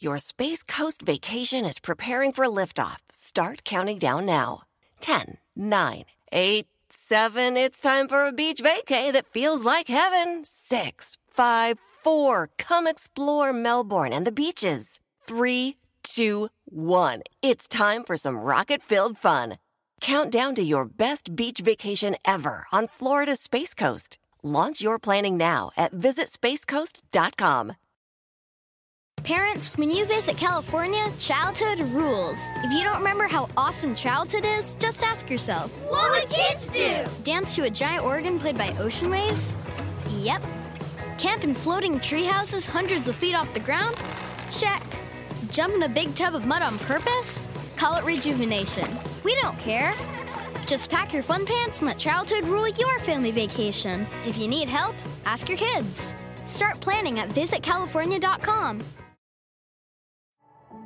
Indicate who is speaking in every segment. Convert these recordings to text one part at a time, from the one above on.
Speaker 1: Your Space Coast vacation is preparing for liftoff. Start counting down now. 10, 9, 8, 7. It's time for a beach vacay that feels like heaven. 6, 5, 4. Come explore Melbourne and the beaches. 3, 2, 1. It's time for some rocket filled fun. Count down to your best beach vacation ever on Florida's Space Coast. Launch your planning now at visitspacecoast.com.
Speaker 2: Parents, when you visit California, childhood rules. If you don't remember how awesome childhood is, just ask yourself
Speaker 3: What would kids do?
Speaker 2: Dance to a giant organ played by ocean waves? Yep. Camp in floating tree houses hundreds of feet off the ground? Check. Jump in a big tub of mud on purpose? Call it rejuvenation. We don't care. Just pack your fun pants and let childhood rule your family vacation. If you need help, ask your kids. Start planning at visitcalifornia.com.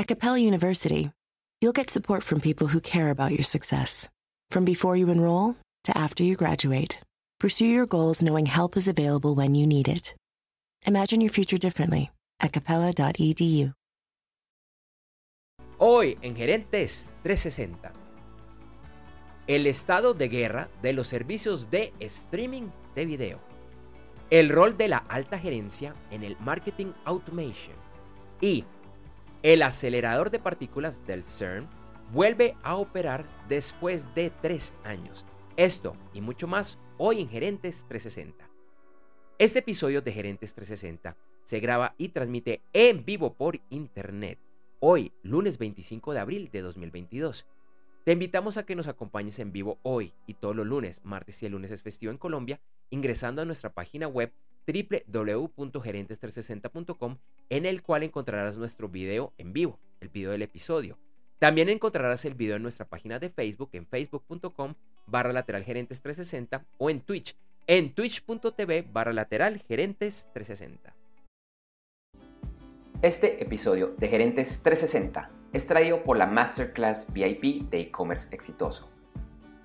Speaker 4: At Capella University, you'll get support from people who care about your success. From before you enroll to after you graduate, pursue your goals knowing help is available when you need it. Imagine your future differently at capella.edu.
Speaker 5: Hoy en Gerentes 360. El estado de guerra de los servicios de streaming de video. El rol de la alta gerencia en el marketing automation. Y el acelerador de partículas del CERN vuelve a operar después de tres años. Esto y mucho más hoy en Gerentes 360. Este episodio de Gerentes 360 se graba y transmite en vivo por internet hoy, lunes 25 de abril de 2022. Te invitamos a que nos acompañes en vivo hoy y todos los lunes, martes y el lunes es festivo en Colombia, ingresando a nuestra página web www.gerentes360.com en el cual encontrarás nuestro video en vivo, el video del episodio. También encontrarás el video en nuestra página de Facebook en facebook.com barra lateral gerentes 360 o en Twitch en twitch.tv barra lateral gerentes 360. Este episodio de Gerentes 360 es traído por la Masterclass VIP de e-commerce exitoso.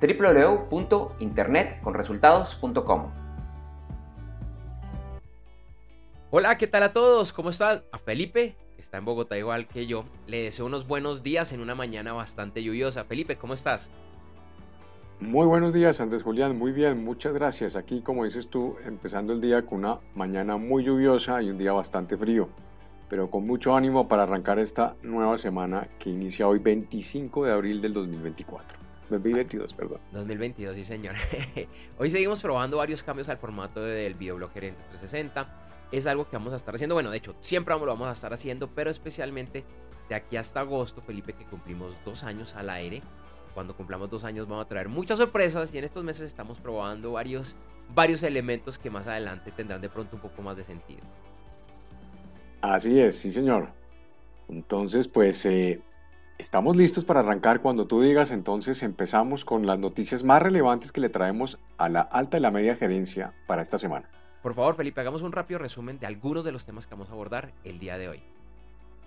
Speaker 5: www.internetconresultados.com. Hola, ¿qué tal a todos? ¿Cómo están? A Felipe, que está en Bogotá igual que yo, le deseo unos buenos días en una mañana bastante lluviosa. Felipe, ¿cómo estás?
Speaker 6: Muy buenos días, Andrés Julián. Muy bien, muchas gracias. Aquí, como dices tú, empezando el día con una mañana muy lluviosa y un día bastante frío, pero con mucho ánimo para arrancar esta nueva semana que inicia hoy 25 de abril del 2024. 2022, perdón.
Speaker 5: 2022, sí señor. Hoy seguimos probando varios cambios al formato del videoblog Gerentes 360. Es algo que vamos a estar haciendo, bueno, de hecho, siempre lo vamos a estar haciendo, pero especialmente de aquí hasta agosto, Felipe, que cumplimos dos años al aire. Cuando cumplamos dos años vamos a traer muchas sorpresas y en estos meses estamos probando varios, varios elementos que más adelante tendrán de pronto un poco más de sentido.
Speaker 6: Así es, sí señor. Entonces, pues eh, Estamos listos para arrancar cuando tú digas, entonces empezamos con las noticias más relevantes que le traemos a la alta y la media gerencia para esta semana.
Speaker 5: Por favor, Felipe, hagamos un rápido resumen de algunos de los temas que vamos a abordar el día de hoy.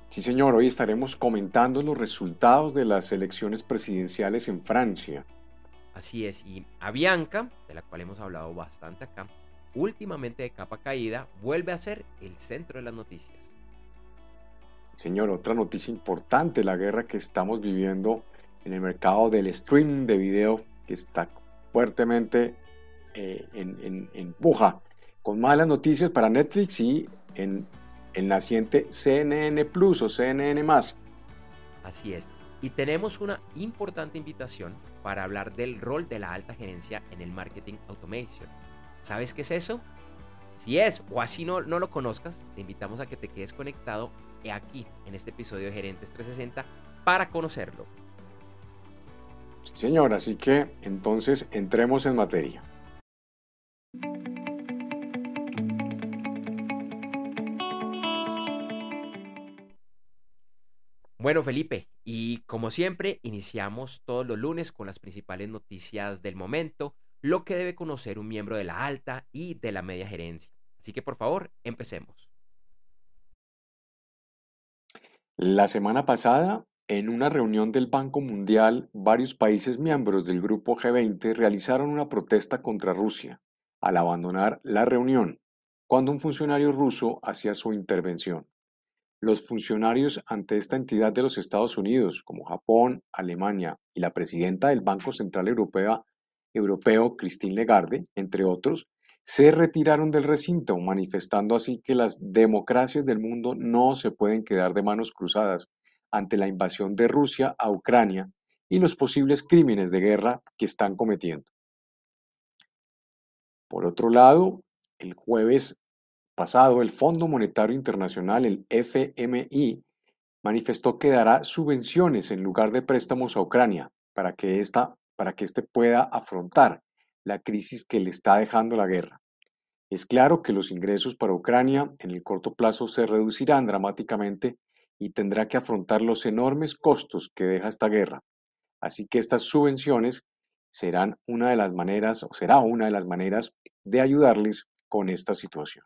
Speaker 6: Sí, señor, hoy estaremos comentando los resultados de las elecciones presidenciales en Francia.
Speaker 5: Así es, y Avianca, de la cual hemos hablado bastante acá, últimamente de capa caída, vuelve a ser el centro de las noticias.
Speaker 6: Señor, otra noticia importante, la guerra que estamos viviendo en el mercado del streaming de video, que está fuertemente eh, en, puja, con malas noticias para Netflix y en el naciente CNN Plus o CNN más.
Speaker 5: Así es. Y tenemos una importante invitación para hablar del rol de la alta gerencia en el marketing automation. ¿Sabes qué es eso? Si es o así no, no lo conozcas, te invitamos a que te quedes conectado aquí en este episodio de Gerentes 360 para conocerlo.
Speaker 6: Sí, señor, así que entonces entremos en materia.
Speaker 5: Bueno, Felipe, y como siempre, iniciamos todos los lunes con las principales noticias del momento, lo que debe conocer un miembro de la alta y de la media gerencia. Así que por favor, empecemos.
Speaker 6: La semana pasada, en una reunión del Banco Mundial, varios países miembros del Grupo G20 realizaron una protesta contra Rusia al abandonar la reunión, cuando un funcionario ruso hacía su intervención. Los funcionarios ante esta entidad de los Estados Unidos, como Japón, Alemania y la presidenta del Banco Central Europeo, Christine Lagarde, entre otros, se retiraron del recinto, manifestando así que las democracias del mundo no se pueden quedar de manos cruzadas ante la invasión de Rusia a Ucrania y los posibles crímenes de guerra que están cometiendo. Por otro lado, el jueves pasado, el Fondo Monetario Internacional, el FMI, manifestó que dará subvenciones en lugar de préstamos a Ucrania para que, esta, para que éste pueda afrontar la crisis que le está dejando la guerra. Es claro que los ingresos para Ucrania en el corto plazo se reducirán dramáticamente y tendrá que afrontar los enormes costos que deja esta guerra. Así que estas subvenciones serán una de las maneras, o será una de las maneras de ayudarles con esta situación.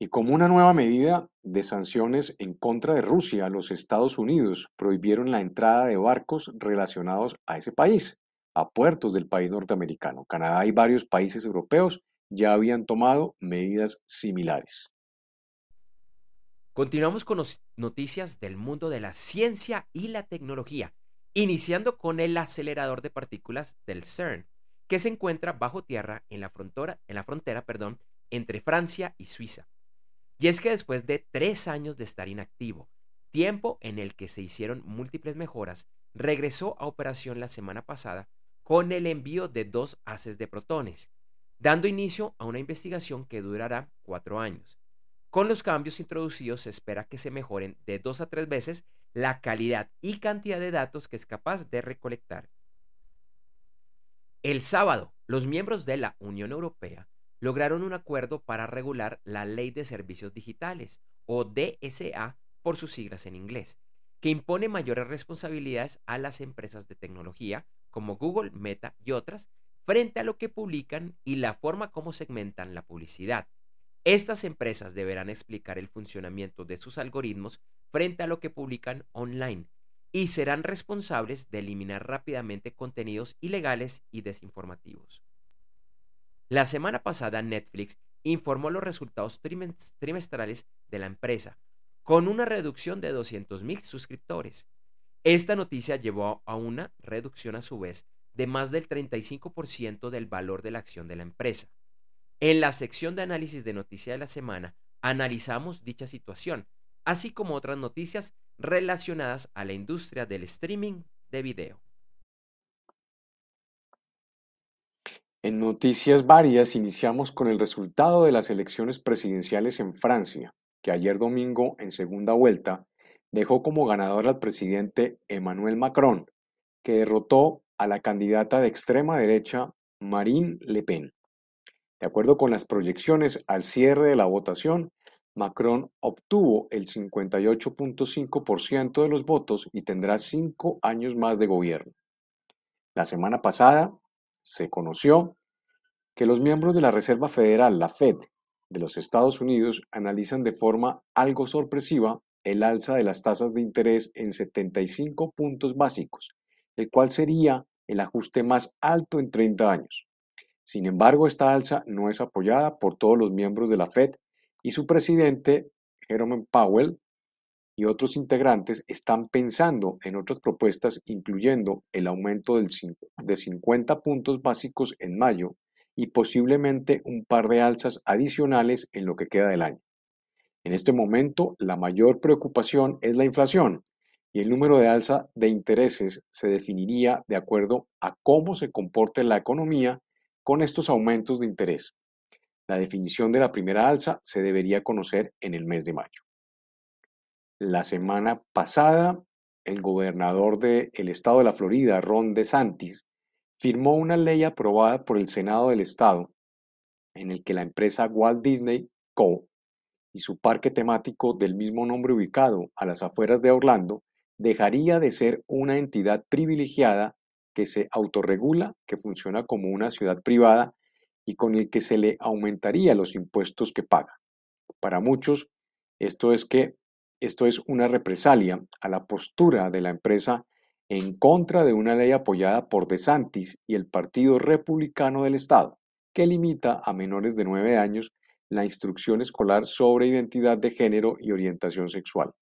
Speaker 6: Y como una nueva medida de sanciones en contra de Rusia, los Estados Unidos prohibieron la entrada de barcos relacionados a ese país a puertos del país norteamericano. Canadá y varios países europeos ya habían tomado medidas similares.
Speaker 5: Continuamos con noticias del mundo de la ciencia y la tecnología, iniciando con el acelerador de partículas del CERN, que se encuentra bajo tierra en la frontera, en la frontera perdón, entre Francia y Suiza. Y es que después de tres años de estar inactivo, tiempo en el que se hicieron múltiples mejoras, regresó a operación la semana pasada con el envío de dos haces de protones, dando inicio a una investigación que durará cuatro años. Con los cambios introducidos se espera que se mejoren de dos a tres veces la calidad y cantidad de datos que es capaz de recolectar. El sábado, los miembros de la Unión Europea lograron un acuerdo para regular la Ley de Servicios Digitales, o DSA por sus siglas en inglés, que impone mayores responsabilidades a las empresas de tecnología como Google, Meta y otras, frente a lo que publican y la forma como segmentan la publicidad. Estas empresas deberán explicar el funcionamiento de sus algoritmos frente a lo que publican online y serán responsables de eliminar rápidamente contenidos ilegales y desinformativos. La semana pasada Netflix informó los resultados trimestrales de la empresa, con una reducción de 200.000 suscriptores. Esta noticia llevó a una reducción a su vez de más del 35% del valor de la acción de la empresa. En la sección de análisis de noticia de la semana analizamos dicha situación, así como otras noticias relacionadas a la industria del streaming de video.
Speaker 6: En noticias varias iniciamos con el resultado de las elecciones presidenciales en Francia, que ayer domingo en segunda vuelta dejó como ganador al presidente Emmanuel Macron, que derrotó a la candidata de extrema derecha Marine Le Pen. De acuerdo con las proyecciones al cierre de la votación, Macron obtuvo el 58.5% de los votos y tendrá cinco años más de gobierno. La semana pasada se conoció que los miembros de la Reserva Federal, la Fed, de los Estados Unidos analizan de forma algo sorpresiva el alza de las tasas de interés en 75 puntos básicos, el cual sería el ajuste más alto en 30 años. Sin embargo, esta alza no es apoyada por todos los miembros de la Fed y su presidente, Jerome Powell, y otros integrantes están pensando en otras propuestas, incluyendo el aumento del de 50 puntos básicos en mayo y posiblemente un par de alzas adicionales en lo que queda del año. En este momento, la mayor preocupación es la inflación y el número de alza de intereses se definiría de acuerdo a cómo se comporte la economía con estos aumentos de interés. La definición de la primera alza se debería conocer en el mes de mayo. La semana pasada, el gobernador del estado de la Florida, Ron DeSantis, firmó una ley aprobada por el Senado del estado en el que la empresa Walt Disney Co y su parque temático del mismo nombre ubicado a las afueras de Orlando dejaría de ser una entidad privilegiada que se autorregula, que funciona como una ciudad privada y con el que se le aumentaría los impuestos que paga. Para muchos, esto es que esto es una represalia a la postura de la empresa en contra de una ley apoyada por DeSantis y el Partido Republicano del Estado, que limita a menores de 9 años la instrucción escolar sobre identidad de género y orientación sexual.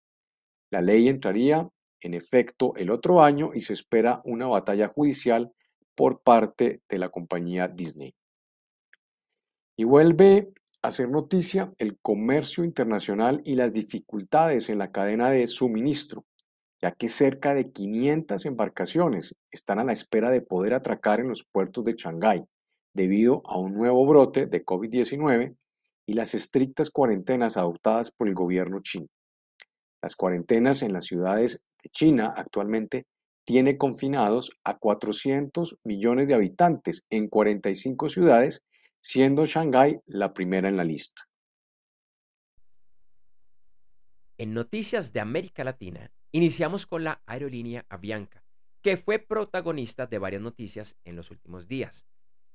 Speaker 6: La ley entraría en efecto el otro año y se espera una batalla judicial por parte de la compañía Disney. Y vuelve a hacer noticia el comercio internacional y las dificultades en la cadena de suministro, ya que cerca de 500 embarcaciones están a la espera de poder atracar en los puertos de Shanghái debido a un nuevo brote de COVID-19 y las estrictas cuarentenas adoptadas por el gobierno chino. Las cuarentenas en las ciudades de China actualmente tiene confinados a 400 millones de habitantes en 45 ciudades, siendo Shanghái la primera en la lista.
Speaker 5: En noticias de América Latina, iniciamos con la aerolínea Avianca, que fue protagonista de varias noticias en los últimos días.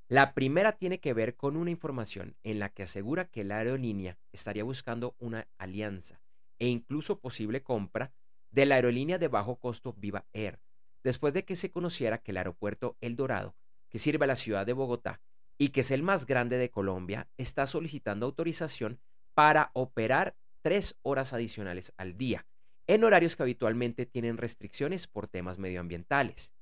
Speaker 5: La primera tiene que ver con una información en la que asegura que la aerolínea estaría buscando una alianza e incluso posible compra de la aerolínea de bajo costo Viva Air, después de que se conociera que el aeropuerto El Dorado, que sirve a la ciudad de Bogotá y que es el más grande de Colombia, está solicitando autorización para operar tres horas adicionales al día, en horarios que habitualmente tienen restricciones por temas medioambientales.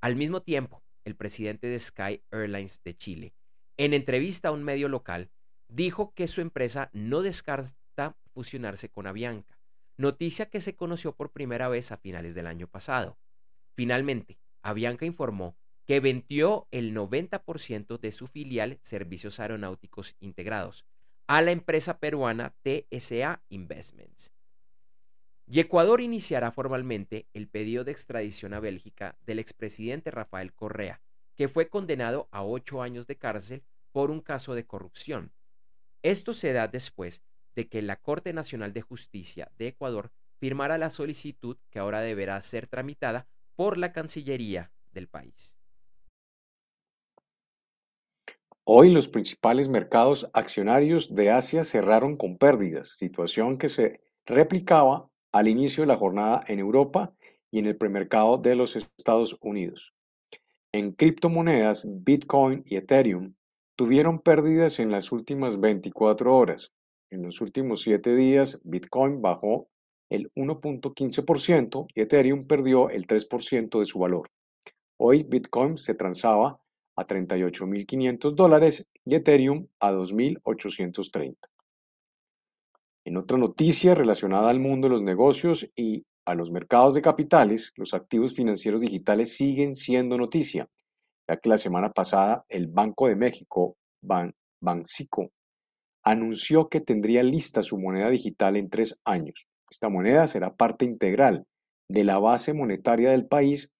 Speaker 5: Al mismo tiempo, el presidente de Sky Airlines de Chile, en entrevista a un medio local, dijo que su empresa no descarta fusionarse con Avianca, noticia que se conoció por primera vez a finales del año pasado. Finalmente, Avianca informó que vendió el 90% de su filial Servicios Aeronáuticos Integrados a la empresa peruana TSA Investments. Y Ecuador iniciará formalmente el pedido de extradición a Bélgica del expresidente Rafael Correa, que fue condenado a ocho años de cárcel por un caso de corrupción. Esto se da después de que la Corte Nacional de Justicia de Ecuador firmara la solicitud que ahora deberá ser tramitada por la Cancillería del país.
Speaker 6: Hoy los principales mercados accionarios de Asia cerraron con pérdidas, situación que se replicaba al inicio de la jornada en Europa y en el premercado de los Estados Unidos. En criptomonedas, Bitcoin y Ethereum tuvieron pérdidas en las últimas 24 horas. En los últimos 7 días, Bitcoin bajó el 1.15% y Ethereum perdió el 3% de su valor. Hoy Bitcoin se transaba a 38.500 dólares y Ethereum a 2.830. En otra noticia relacionada al mundo de los negocios y a los mercados de capitales, los activos financieros digitales siguen siendo noticia, ya que la semana pasada el Banco de México, Ban Bancico, anunció que tendría lista su moneda digital en tres años. Esta moneda será parte integral de la base monetaria del país,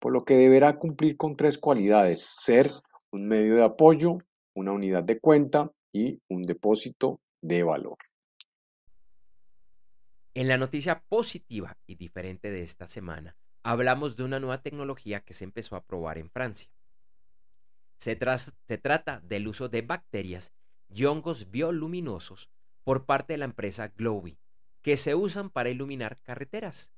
Speaker 6: por lo que deberá cumplir con tres cualidades, ser un medio de apoyo, una unidad de cuenta y un depósito de valor.
Speaker 5: En la noticia positiva y diferente de esta semana, hablamos de una nueva tecnología que se empezó a probar en Francia. Se, trata del uso de bacterias y hongos bioluminosos por parte de la empresa Glowy, que se usan para iluminar carreteras.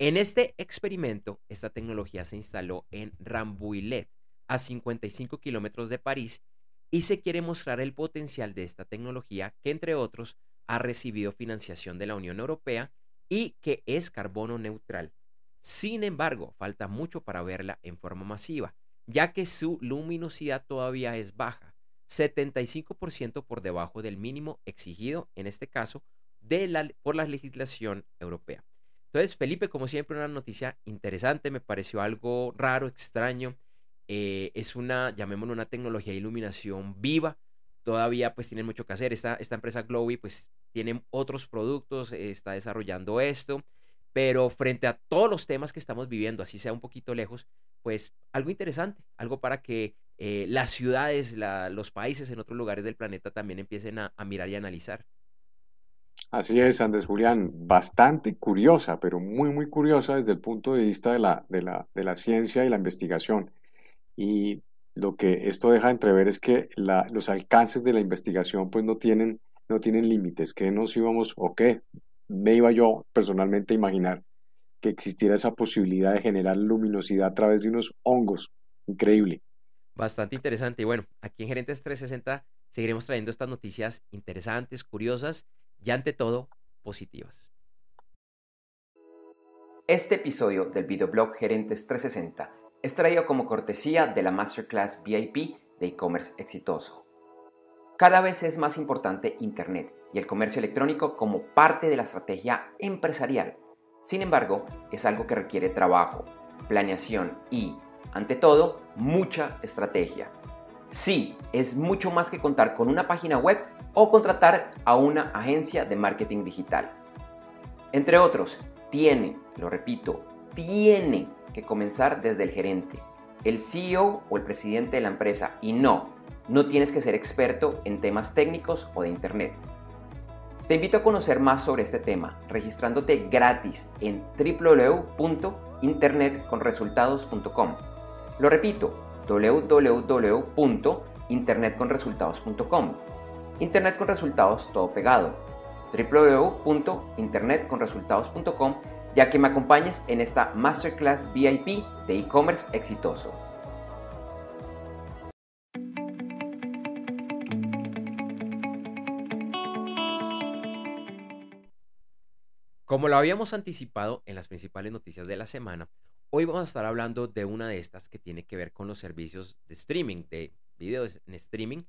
Speaker 5: En este experimento, esta tecnología se instaló en Rambouillet, a 55 kilómetros de París, y se quiere mostrar el potencial de esta tecnología que, entre otros, ha recibido financiación de la Unión Europea y que es carbono neutral. Sin embargo, falta mucho para verla en forma masiva, ya que su luminosidad todavía es baja, 75% por debajo del mínimo exigido, en este caso, por la legislación europea. Entonces, Felipe, como siempre, una noticia interesante, me pareció algo raro, extraño. Eh, es una, llamémoslo, una tecnología de iluminación viva. Todavía pues tienen mucho que hacer. Esta, empresa Glowy pues tiene otros productos, está desarrollando esto. Pero frente a todos los temas que estamos viviendo, así sea un poquito lejos, pues algo interesante, algo para que eh, las ciudades, los países en otros lugares del planeta también empiecen a mirar y analizar.
Speaker 6: Así es, Andrés Julián, bastante curiosa, pero muy, muy curiosa desde el punto de vista de la, de la, de la ciencia y la investigación. Y lo que esto deja entrever es que los alcances de la investigación pues no tienen, no tienen límites, que nos íbamos, o qué, me iba yo personalmente a imaginar que existiera esa posibilidad de generar luminosidad a través de unos hongos. Increíble.
Speaker 5: Bastante interesante. Y bueno, aquí en Gerentes 360 seguiremos trayendo estas noticias interesantes, curiosas y ante todo positivas. Este episodio del videoblog Gerentes 360 es traído como cortesía de la Masterclass VIP de e-commerce exitoso. Cada vez es más importante Internet y el comercio electrónico como parte de la estrategia empresarial. Sin embargo, es algo que requiere trabajo, planeación y, ante todo, mucha estrategia. Sí, es mucho más que contar con una página web o contratar a una agencia de marketing digital. Entre otros, tiene, lo repito, tiene que comenzar desde el gerente, el CEO o el presidente de la empresa y no, no tienes que ser experto en temas técnicos o de Internet. Te invito a conocer más sobre este tema registrándote gratis en www.internetconresultados.com. Lo repito, www.internetconresultados.com Internet con resultados todo pegado. www.internetconresultados.com ya que me acompañes en esta Masterclass VIP de e-commerce exitoso. Como lo habíamos anticipado en las principales noticias de la semana, hoy vamos a estar hablando de una de estas que tiene que ver con los servicios de streaming, de videos en streaming,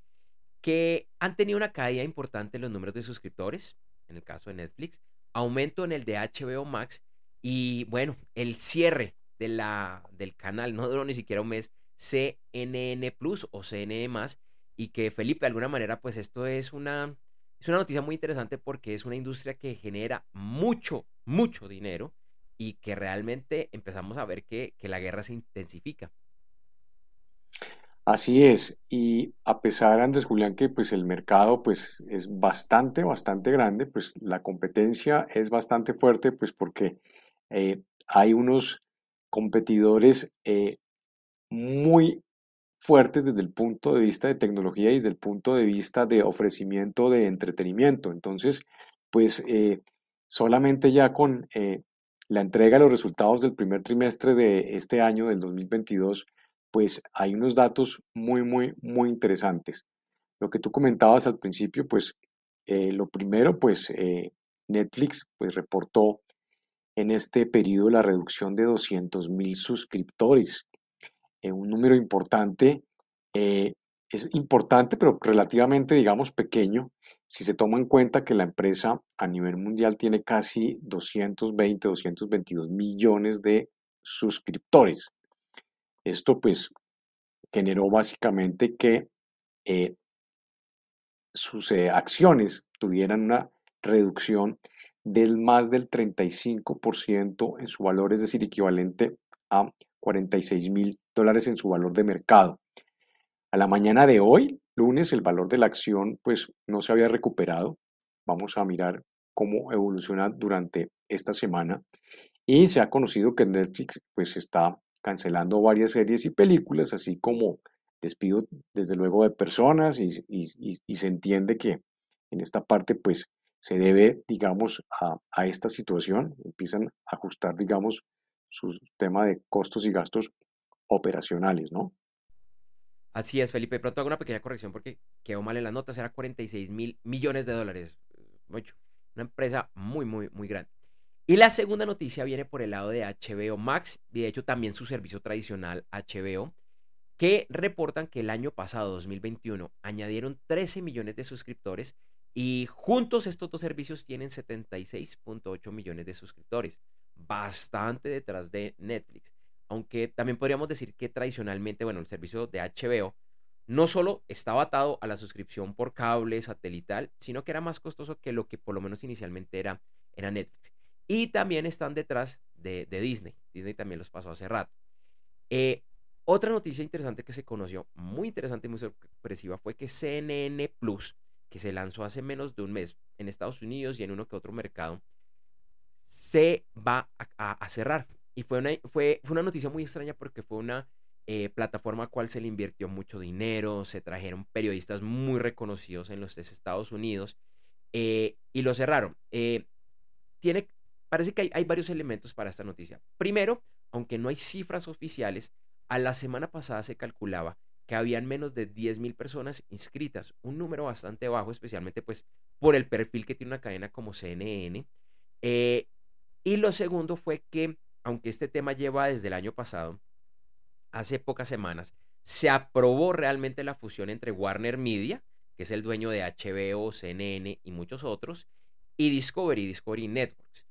Speaker 5: que han tenido una caída importante en los números de suscriptores, en el caso de Netflix, aumento en el de HBO Max y bueno, el cierre de la, del canal, no duró ni siquiera un mes, CNN Plus o CNN más, y que Felipe, de alguna manera, pues esto es una, es una noticia muy interesante porque es una industria que genera mucho, mucho dinero y que realmente empezamos a ver que, que la guerra se intensifica.
Speaker 6: Así es, y a pesar, Andrés Julián, que pues el mercado pues es bastante, bastante grande, pues la competencia es bastante fuerte, pues porque eh, hay unos competidores eh, muy fuertes desde el punto de vista de tecnología y desde el punto de vista de ofrecimiento de entretenimiento. Entonces, pues eh, solamente ya con la entrega de los resultados del primer trimestre de este año, del 2022, pues hay unos datos muy, muy, muy interesantes. Lo que tú comentabas al principio, pues eh, lo primero, pues eh, Netflix pues reportó en este periodo la reducción de 200 mil suscriptores. Eh, un número importante, es importante, pero relativamente, digamos, pequeño, si se toma en cuenta que la empresa a nivel mundial tiene casi 220, 222 millones de suscriptores. Esto pues generó básicamente que eh, sus eh, acciones tuvieran una reducción del más del 35% en su valor, es decir, equivalente a 46 mil dólares en su valor de mercado. A la mañana de hoy, lunes, el valor de la acción pues no se había recuperado. Vamos a mirar cómo evoluciona durante esta semana. Y se ha conocido que Netflix pues está cancelando varias series y películas, así como despido desde luego de personas y, se entiende que en esta parte pues se debe, digamos, a, a esta situación, empiezan a ajustar, digamos, su tema de costos y gastos operacionales, ¿no?
Speaker 5: Así es, Felipe. Pronto hago una pequeña corrección porque quedó mal en las notas. Era 46 mil millones de dólares. Mucho. Una empresa muy, muy, muy grande. Y la segunda noticia viene por el lado de HBO Max, y de hecho también su servicio tradicional HBO, que reportan que el año pasado, 2021, añadieron 13 millones de suscriptores y juntos estos dos servicios tienen 76.8 millones de suscriptores, bastante detrás de Netflix. Aunque también podríamos decir que tradicionalmente, bueno, el servicio de HBO no solo estaba atado a la suscripción por cable satelital, sino que era más costoso que lo que por lo menos inicialmente era, era Netflix. Y también están detrás de, Disney. Disney también los pasó hace rato. Eh, otra noticia interesante que se conoció, muy interesante y muy sorpresiva, fue que CNN Plus, que se lanzó hace menos de un mes en Estados Unidos y en uno que otro mercado, se va a, cerrar. Y fue una, fue, fue una noticia muy extraña porque fue una eh, plataforma a cual se le invirtió mucho dinero, se trajeron periodistas muy reconocidos en los Estados Unidos eh, y lo cerraron. Eh, tiene, parece que hay, hay, varios elementos para esta noticia. Primero, aunque no hay cifras oficiales, a la semana pasada se calculaba que habían menos de 10.000 personas inscritas, un número bastante bajo, especialmente pues por el perfil que tiene una cadena como CNN. Y lo segundo fue que, aunque este tema lleva desde el año pasado, hace pocas semanas, se aprobó realmente la fusión entre Warner Media, que es el dueño de HBO, CNN y muchos otros, y Discovery, Discovery Networks.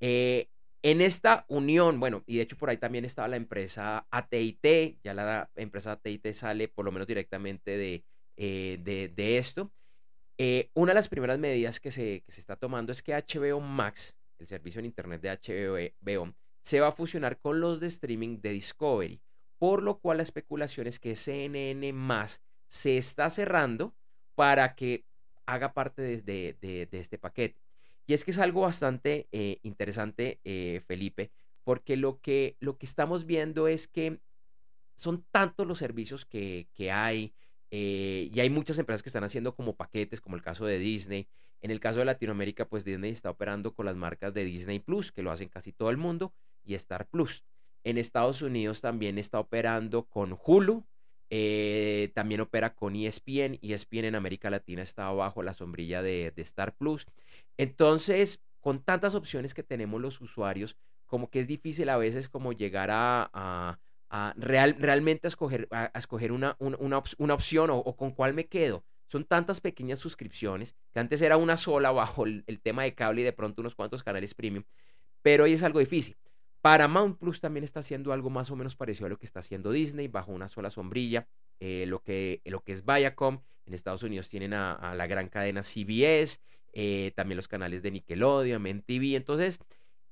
Speaker 5: Eh, en esta unión, bueno, y de hecho por ahí también estaba la empresa ATT, ya la empresa ATT sale por lo menos directamente de, eh, de, esto. Eh, una de las primeras medidas que se, que se está tomando es que HBO Max, el servicio en Internet de HBO, se va a fusionar con los de streaming de Discovery por lo cual la especulación es que CNN más se está cerrando para que haga parte de, este paquete. Y es que es algo bastante eh, interesante, eh, Felipe, porque lo que, lo que estamos viendo es que son tantos los servicios que, hay, eh, y hay muchas empresas que están haciendo como paquetes, como el caso de Disney. En el caso de Latinoamérica, pues Disney está operando con las marcas de Disney Plus, que lo hacen casi todo el mundo, y Star Plus. En Estados Unidos también está operando con Hulu, eh, también opera con ESPN, ESPN en América Latina está bajo la sombrilla de, Star Plus. Entonces, con tantas opciones que tenemos los usuarios, como que es difícil a veces como llegar a, real, realmente escoger, una, opción o, con cuál me quedo. Son tantas pequeñas suscripciones que antes era una sola bajo el, tema de cable y de pronto unos cuantos canales premium, pero hoy es algo difícil. Paramount Plus también está haciendo algo más o menos parecido a lo que está haciendo Disney, bajo una sola sombrilla. Eh, lo, que, lo que es Viacom, en Estados Unidos tienen a, la gran cadena CBS, eh, también los canales de Nickelodeon, MTV. Entonces,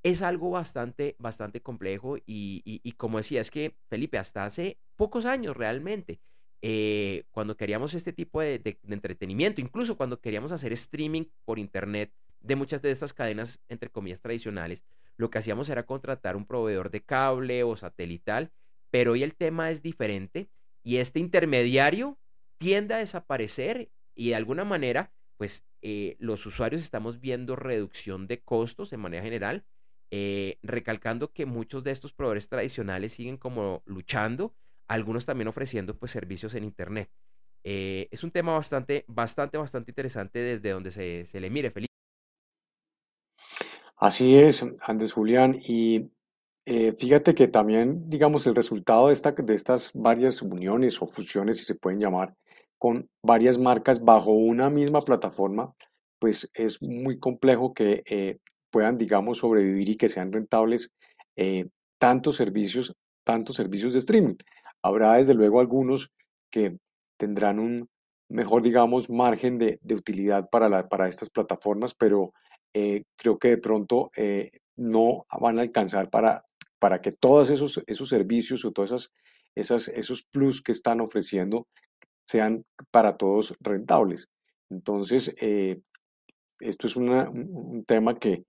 Speaker 5: es algo bastante, bastante complejo. Y, como decía, es que Felipe, hasta hace pocos años realmente, eh, cuando queríamos este tipo de, entretenimiento, incluso cuando queríamos hacer streaming por internet de muchas de estas cadenas, entre comillas, tradicionales, lo que hacíamos era contratar un proveedor de cable o satelital, pero hoy el tema es diferente y este intermediario tiende a desaparecer y de alguna manera, pues eh, los usuarios estamos viendo reducción de costos de manera general, eh, recalcando que muchos de estos proveedores tradicionales siguen como luchando, algunos también ofreciendo pues servicios en Internet. Eh, es un tema bastante, bastante, bastante interesante desde donde se, se le mire, Felipe.
Speaker 6: Así es, Andrés Julián. Y eh, fíjate que también, digamos, el resultado de, esta, de estas varias uniones o fusiones, si se pueden llamar, con varias marcas bajo una misma plataforma, pues es muy complejo que eh, puedan, digamos, sobrevivir y que sean rentables tantos servicios, tantos servicios de streaming. Habrá desde luego algunos que tendrán un mejor, digamos, margen de, de utilidad para, la, para estas plataformas, pero eh, creo que de pronto eh, no van a alcanzar para, para que todos esos, esos servicios o todos esas, esas, esos plus que están ofreciendo sean para todos rentables. Entonces, eh, esto es un tema que,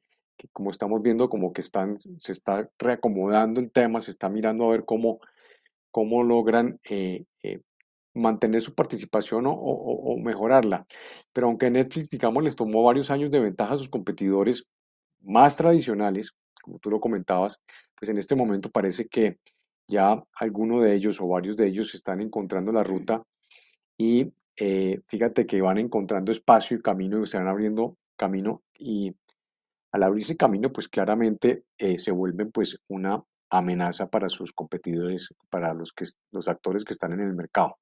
Speaker 6: como estamos viendo, como que están, se está reacomodando el tema, se está mirando a ver cómo, cómo logran mantener su participación o, mejorarla. Pero aunque Netflix, digamos, les tomó varios años de ventaja a sus competidores más tradicionales, como tú lo comentabas, pues en este momento parece que ya alguno de ellos o varios de ellos están encontrando la ruta y eh, fíjate que van encontrando espacio y camino y se van abriendo camino y al abrirse camino pues claramente eh, se vuelven pues una amenaza para sus competidores, para los, que, los actores que están en el mercado.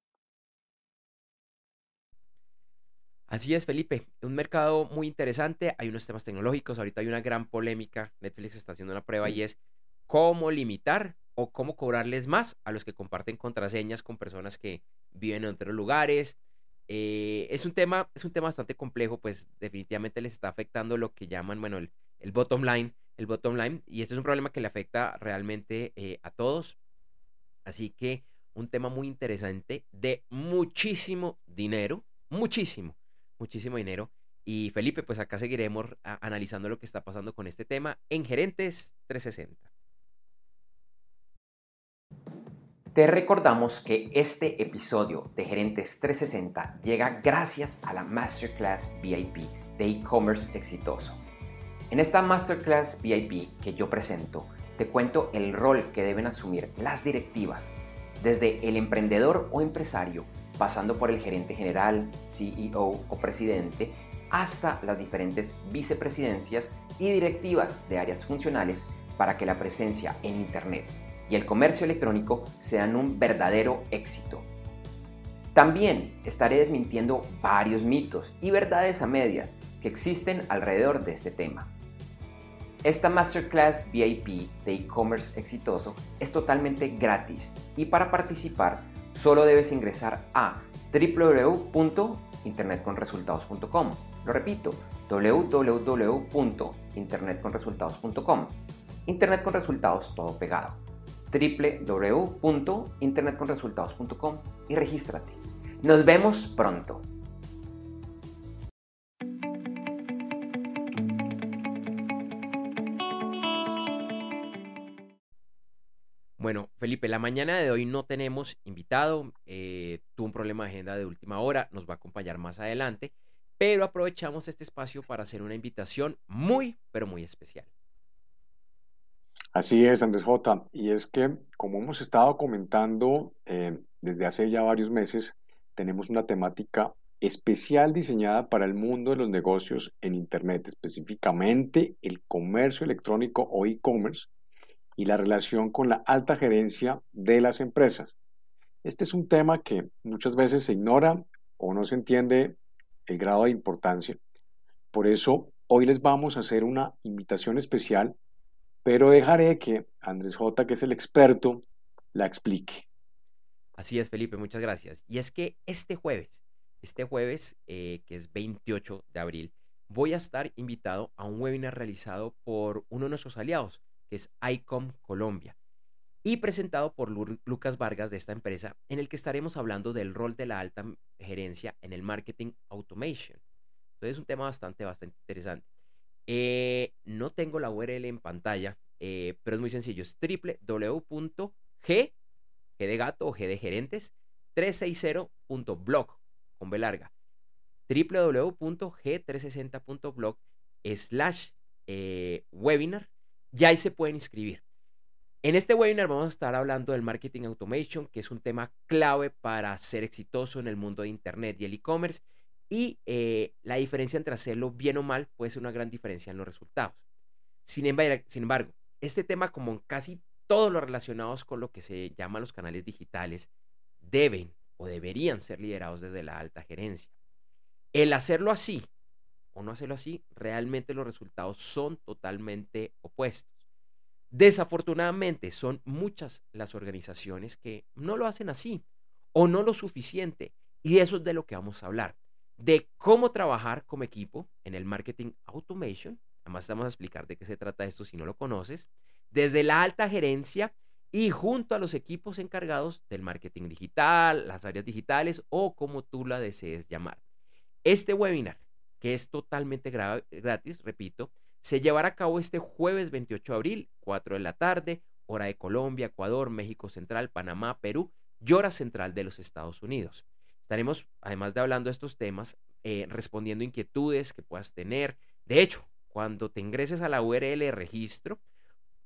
Speaker 5: Así es, Felipe. Un mercado muy interesante. Hay unos temas tecnológicos. Ahorita hay una gran polémica. Netflix está haciendo una prueba y es cómo limitar o cómo cobrarles más a los que comparten contraseñas con personas que viven en otros lugares. Eh, es, un tema, es un tema bastante complejo, pues definitivamente les está afectando lo que llaman, bueno, el, el bottom line, el bottom line, y este es un problema que le afecta realmente eh, a todos. Así que un tema muy interesante de muchísimo dinero, muchísimo, muchísimo dinero. Y Felipe, pues acá seguiremos analizando lo que está pasando con este tema en Gerentes 360. Te recordamos que este episodio de Gerentes 360 llega gracias a la Masterclass VIP de e-commerce exitoso. En esta Masterclass VIP que yo presento, te cuento el rol que deben asumir las directivas, desde el emprendedor o empresario, pasando por el gerente general, CEO o presidente, hasta las diferentes vicepresidencias y directivas de áreas funcionales para que la presencia en Internet y el comercio electrónico sean un verdadero éxito. También estaré desmintiendo varios mitos y verdades a medias que existen alrededor de este tema. Esta Masterclass VIP de e-commerce exitoso es totalmente gratis y para participar solo debes ingresar a www.internetconresultados.com. Lo repito, www.internetconresultados.com. Internet con resultados todo pegado www.internetconresultados.com y regístrate. Nos vemos pronto. Felipe, la mañana de hoy no tenemos invitado. Eh, tuvo un problema de agenda de última hora, nos va a acompañar más adelante, pero aprovechamos este espacio para hacer una invitación muy, pero muy especial.
Speaker 6: Así es, Andrés J. Y es que, como hemos estado comentando eh, desde hace ya varios meses, tenemos una temática especial diseñada para el mundo de los negocios en Internet, específicamente el comercio electrónico o e-commerce y la relación con la alta gerencia de las empresas. Este es un tema que muchas veces se ignora o no se entiende el grado de importancia. Por eso, hoy les vamos a hacer una invitación especial pero dejaré que Andrés J., que es el experto, la explique.
Speaker 5: Así es, Felipe, muchas gracias. Y es que este jueves, este jueves, eh, que es 28 de abril, voy a estar invitado a un webinar realizado por uno de nuestros aliados, que es ICOM Colombia, y presentado por Lucas Vargas de esta empresa, en el que estaremos hablando del rol de la alta gerencia en el marketing automation. Entonces es un tema bastante, bastante interesante. Eh, no tengo la URL en pantalla, eh, pero es muy sencillo. Es www.g, g de gato o g de gerentes, 360.blog, con B larga. www.g360.blog slash eh, webinar. Ya ahí se pueden inscribir. En este webinar vamos a estar hablando del marketing automation, que es un tema clave para ser exitoso en el mundo de Internet y el e-commerce y eh, la diferencia entre hacerlo bien o mal puede ser una gran diferencia en los resultados. Sin embargo, este tema, como casi todos los relacionados con lo que se llama los canales digitales, deben o deberían ser liderados desde la alta gerencia. El hacerlo así o no hacerlo así, realmente los resultados son totalmente opuestos. Desafortunadamente, son muchas las organizaciones que no lo hacen así o no lo suficiente. Y eso es de lo que vamos a hablar de cómo trabajar como equipo en el marketing automation. Además, vamos a explicar de qué se trata esto si no lo conoces. Desde la alta gerencia y junto a los equipos encargados del marketing digital, las áreas digitales o como tú la desees llamar. Este webinar, que es totalmente gratis, repito, se llevará a cabo este jueves 28 de abril, 4 de la tarde, hora de Colombia, Ecuador, México Central, Panamá, Perú y hora central de los Estados Unidos. Estaremos, además de hablando de estos temas, eh, respondiendo inquietudes que puedas tener. De hecho, cuando te ingreses a la URL de registro,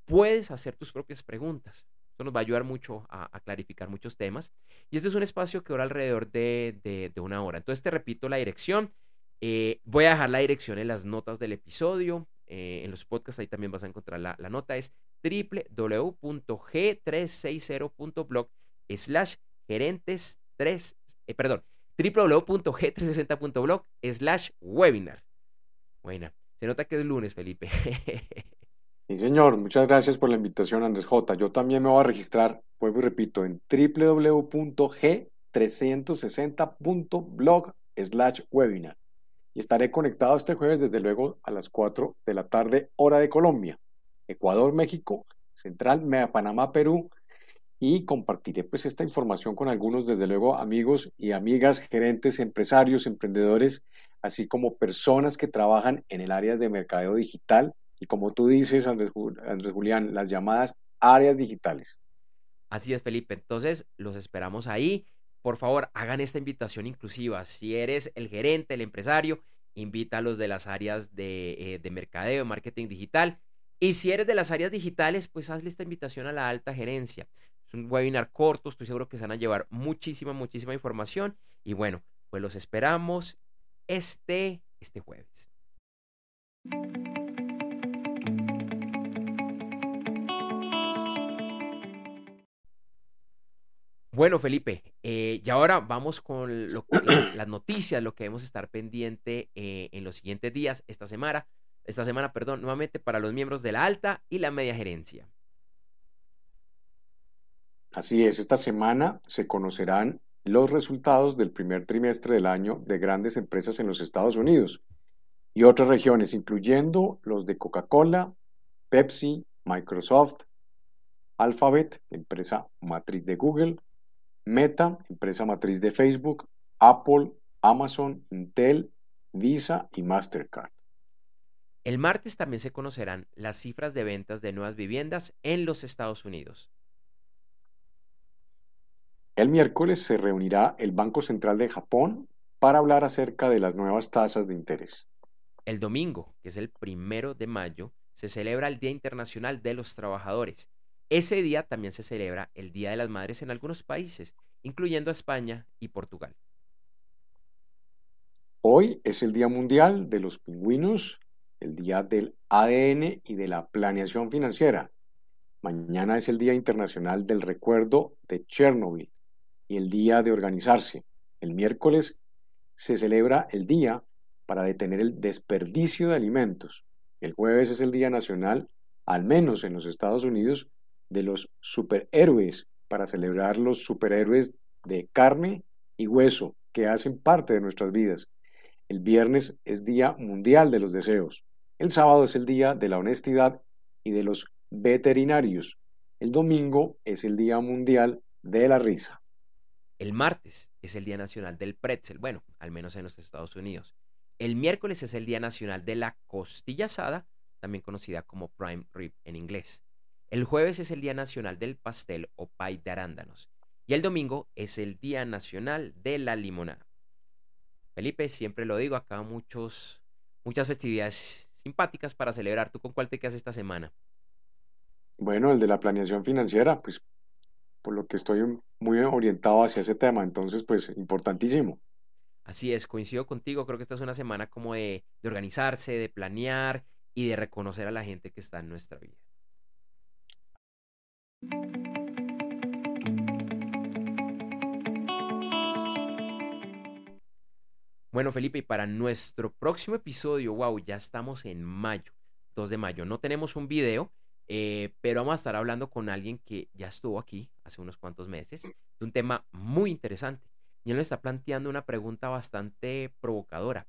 Speaker 5: puedes hacer tus propias preguntas. Esto nos va a ayudar mucho a, clarificar muchos temas. Y este es un espacio que dura alrededor de, una hora. Entonces te repito la dirección. Eh, voy a dejar la dirección en las notas del episodio. Eh, en los podcasts ahí también vas a encontrar la, nota. Es www.g360.blog slash gerentes 3, eh, perdón, www.g360.blog slash webinar. Buena. Se nota que es lunes, Felipe.
Speaker 6: Sí, señor, muchas gracias por la invitación, Andrés J. Yo también me voy a registrar, vuelvo y repito, en www.g360.blog slash webinar. Y estaré conectado este jueves, desde luego, a las 4 de la tarde, hora de Colombia, Ecuador, México, Central, Panamá, Perú, y compartiré pues esta información con algunos, desde luego, amigos y amigas, gerentes, empresarios, emprendedores, así como personas que trabajan en el área de mercadeo digital y como tú dices, Andrés, Julián, las llamadas áreas digitales.
Speaker 5: Así es, Felipe. Entonces, los esperamos ahí. Por favor, hagan esta invitación inclusiva. Si eres el gerente, el empresario, invita a los de las áreas de, eh, de mercadeo, marketing digital. Y si eres de las áreas digitales, pues hazle esta invitación a la alta gerencia. Es un webinar corto, estoy seguro que se van a llevar muchísima, muchísima información. Y bueno, pues los esperamos este, este jueves. Bueno, Felipe, eh, y ahora vamos con las noticias, lo que debemos estar pendiente eh, en los siguientes días, esta semana, esta semana, perdón, nuevamente para los miembros de la alta y la media gerencia.
Speaker 6: Así es, esta semana se conocerán los resultados del primer trimestre del año de grandes empresas en los Estados Unidos y otras regiones, incluyendo los de Coca-Cola, Pepsi, Microsoft, Alphabet, empresa matriz de Google, Meta, empresa matriz de Facebook, Apple, Amazon, Intel, Visa y Mastercard.
Speaker 5: El martes también se conocerán las cifras de ventas de nuevas viviendas en los Estados Unidos.
Speaker 6: El miércoles se reunirá el Banco Central de Japón para hablar acerca de las nuevas tasas de interés.
Speaker 5: El domingo, que es el primero de mayo, se celebra el Día Internacional de los Trabajadores ese día también se celebra el Día de las Madres en algunos países, incluyendo España y Portugal.
Speaker 6: Hoy es el Día Mundial de los Pingüinos, el Día del ADN y de la Planeación Financiera. Mañana es el Día Internacional del Recuerdo de Chernobyl y el Día de Organizarse. El miércoles se celebra el Día para detener el desperdicio de alimentos. El jueves es el Día Nacional, al menos en los Estados Unidos, de los superhéroes para celebrar los superhéroes de carne y hueso que hacen parte de nuestras vidas. El viernes es Día Mundial de los Deseos. El sábado es el Día de la Honestidad y de los Veterinarios. El domingo es el Día Mundial de la Risa.
Speaker 5: El martes es el Día Nacional del Pretzel, bueno, al menos en los Estados Unidos. El miércoles es el Día Nacional de la Costilla Asada, también conocida como prime rib en inglés. El jueves es el Día Nacional del Pastel o Pay de Arándanos. Y el domingo es el Día Nacional de la Limonada. Felipe, siempre lo digo, acá muchos, muchas festividades simpáticas para celebrar. ¿Tú con cuál te quedas esta semana?
Speaker 6: Bueno, el de la planeación financiera, pues por lo que estoy muy orientado hacia ese tema, entonces pues importantísimo.
Speaker 5: Así es, coincido contigo, creo que esta es una semana como de organizarse, de planear y de reconocer a la gente que está en nuestra vida. Bueno, Felipe, y para nuestro próximo episodio, wow, ya estamos en mayo, 2 de mayo. No tenemos un video, eh, pero vamos a estar hablando con alguien que ya estuvo aquí hace unos cuantos meses, de un tema muy interesante. Y él nos está planteando una pregunta bastante provocadora.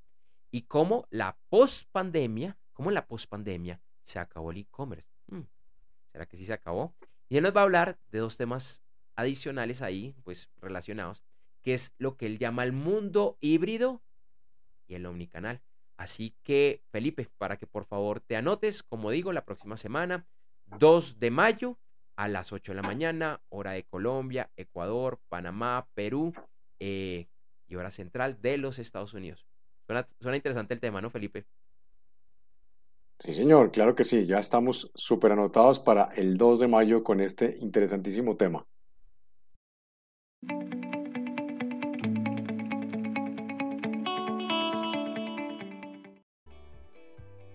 Speaker 5: ¿Y cómo la post-pandemia, cómo la post-pandemia se acabó el e-commerce? Hmm, ¿Será que sí se acabó? Y él nos va a hablar de dos temas adicionales ahí, pues relacionados, que es lo que él llama el mundo híbrido y el omnicanal. Así que, Felipe, para que por favor te anotes, como digo, la próxima semana, 2 de mayo, a las 8 de la mañana, hora de Colombia, Ecuador, Panamá, Perú eh, y hora central de los Estados Unidos. Suena, interesante el tema, ¿no, Felipe?
Speaker 6: Sí, señor, claro que sí. Ya estamos súper anotados para el 2 de mayo con este interesantísimo tema.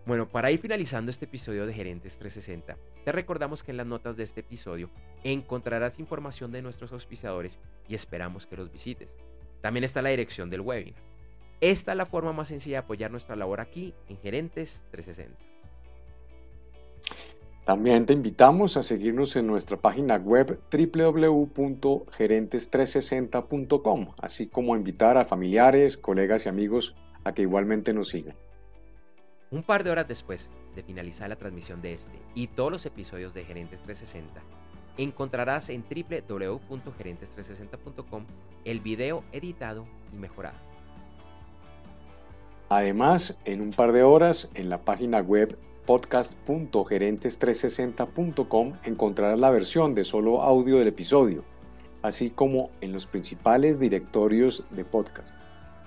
Speaker 5: Bueno, para ir finalizando este episodio de Gerentes 360, te recordamos que en las notas de este episodio encontrarás información de nuestros auspiciadores y esperamos que los visites. También está la dirección del webinar. Esta es la forma más sencilla de apoyar nuestra labor aquí en Gerentes 360.
Speaker 6: También te invitamos a seguirnos en nuestra página web www.gerentes360.com, así como a invitar a familiares, colegas y amigos a que igualmente nos sigan.
Speaker 5: Un par de horas después de finalizar la transmisión de este y todos los episodios de Gerentes 360, encontrarás en www.gerentes360.com el video editado y mejorado.
Speaker 6: Además, en un par de horas, en la página web podcast.gerentes360.com encontrarás la versión de solo audio del episodio, así como en los principales directorios de podcast.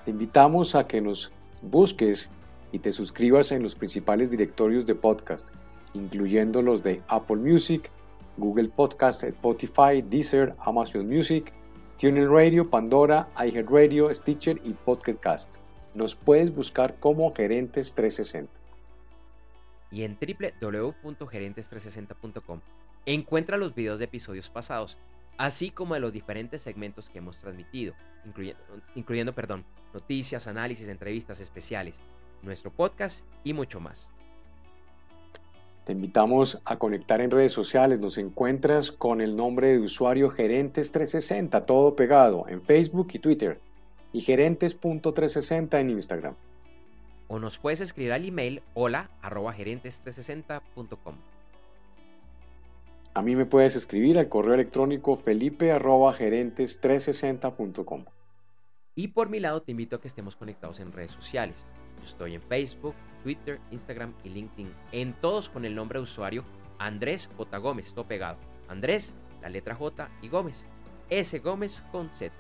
Speaker 6: Te invitamos a que nos busques y te suscribas en los principales directorios de podcast, incluyendo los de Apple Music, Google Podcast, Spotify, Deezer, Amazon Music, TuneIn Radio, Pandora, iHeartRadio, Stitcher y Podcast. Nos puedes buscar como Gerentes 360.
Speaker 5: Y en www.gerentes360.com encuentra los videos de episodios pasados, así como de los diferentes segmentos que hemos transmitido, incluyendo, incluyendo perdón, noticias, análisis, entrevistas especiales, nuestro podcast y mucho más.
Speaker 6: Te invitamos a conectar en redes sociales. Nos encuentras con el nombre de usuario Gerentes360, todo pegado, en Facebook y Twitter, y gerentes.360 en Instagram.
Speaker 5: O nos puedes escribir al email hola gerentes360.com.
Speaker 6: A mí me puedes escribir al correo electrónico felipe gerentes360.com.
Speaker 5: Y por mi lado te invito a que estemos conectados en redes sociales. Estoy en Facebook, Twitter, Instagram y LinkedIn. En todos con el nombre de usuario Andrés J. Gómez, todo pegado. Andrés, la letra J y Gómez. S. Gómez con Z.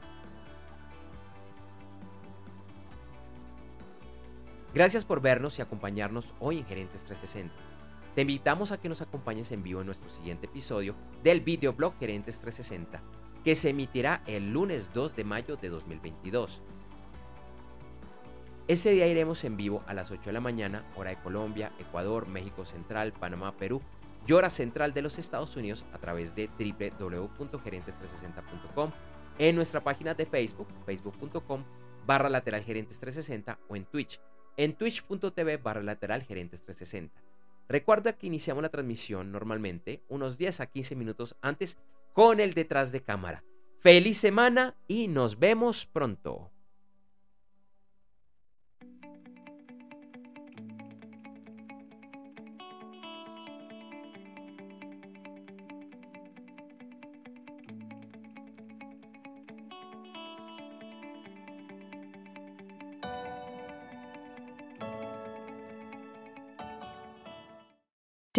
Speaker 5: Gracias por vernos y acompañarnos hoy en Gerentes 360. Te invitamos a que nos acompañes en vivo en nuestro siguiente episodio del videoblog Gerentes 360, que se emitirá el lunes 2 de mayo de 2022. Ese día iremos en vivo a las 8 de la mañana, hora de Colombia, Ecuador, México Central, Panamá, Perú y hora central de los Estados Unidos a través de www.gerentes360.com, en nuestra página de Facebook, facebook.com barra lateral gerentes 360 o en Twitch, en twitch.tv barra lateral gerentes 360. Recuerda que iniciamos la transmisión normalmente unos 10 a 15 minutos antes con el detrás de cámara. Feliz semana y nos vemos pronto.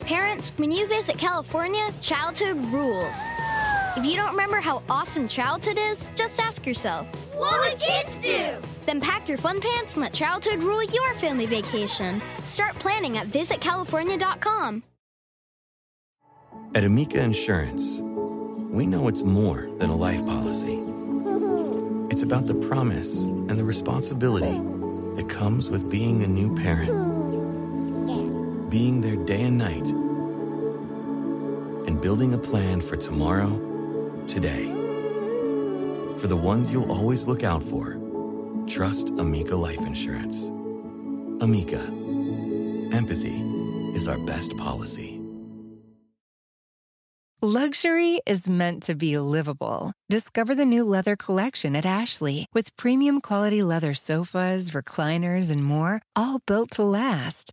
Speaker 2: Parents, when you visit California, childhood rules. If you don't remember how awesome childhood is, just ask yourself,
Speaker 7: What would kids do?
Speaker 2: Then pack your fun pants and let childhood rule your family vacation. Start planning at visitcalifornia.com.
Speaker 8: At Amica Insurance, we know it's more than a life policy. It's about the promise and the responsibility that comes with being a new parent being there day and night, and building a plan for tomorrow, today. For the ones you'll always look out for, trust Amica Life Insurance. Amica, empathy is our best policy.
Speaker 9: Luxury is meant to be livable. Discover the new leather collection at Ashley with premium quality leather sofas, recliners, and more, all built to last.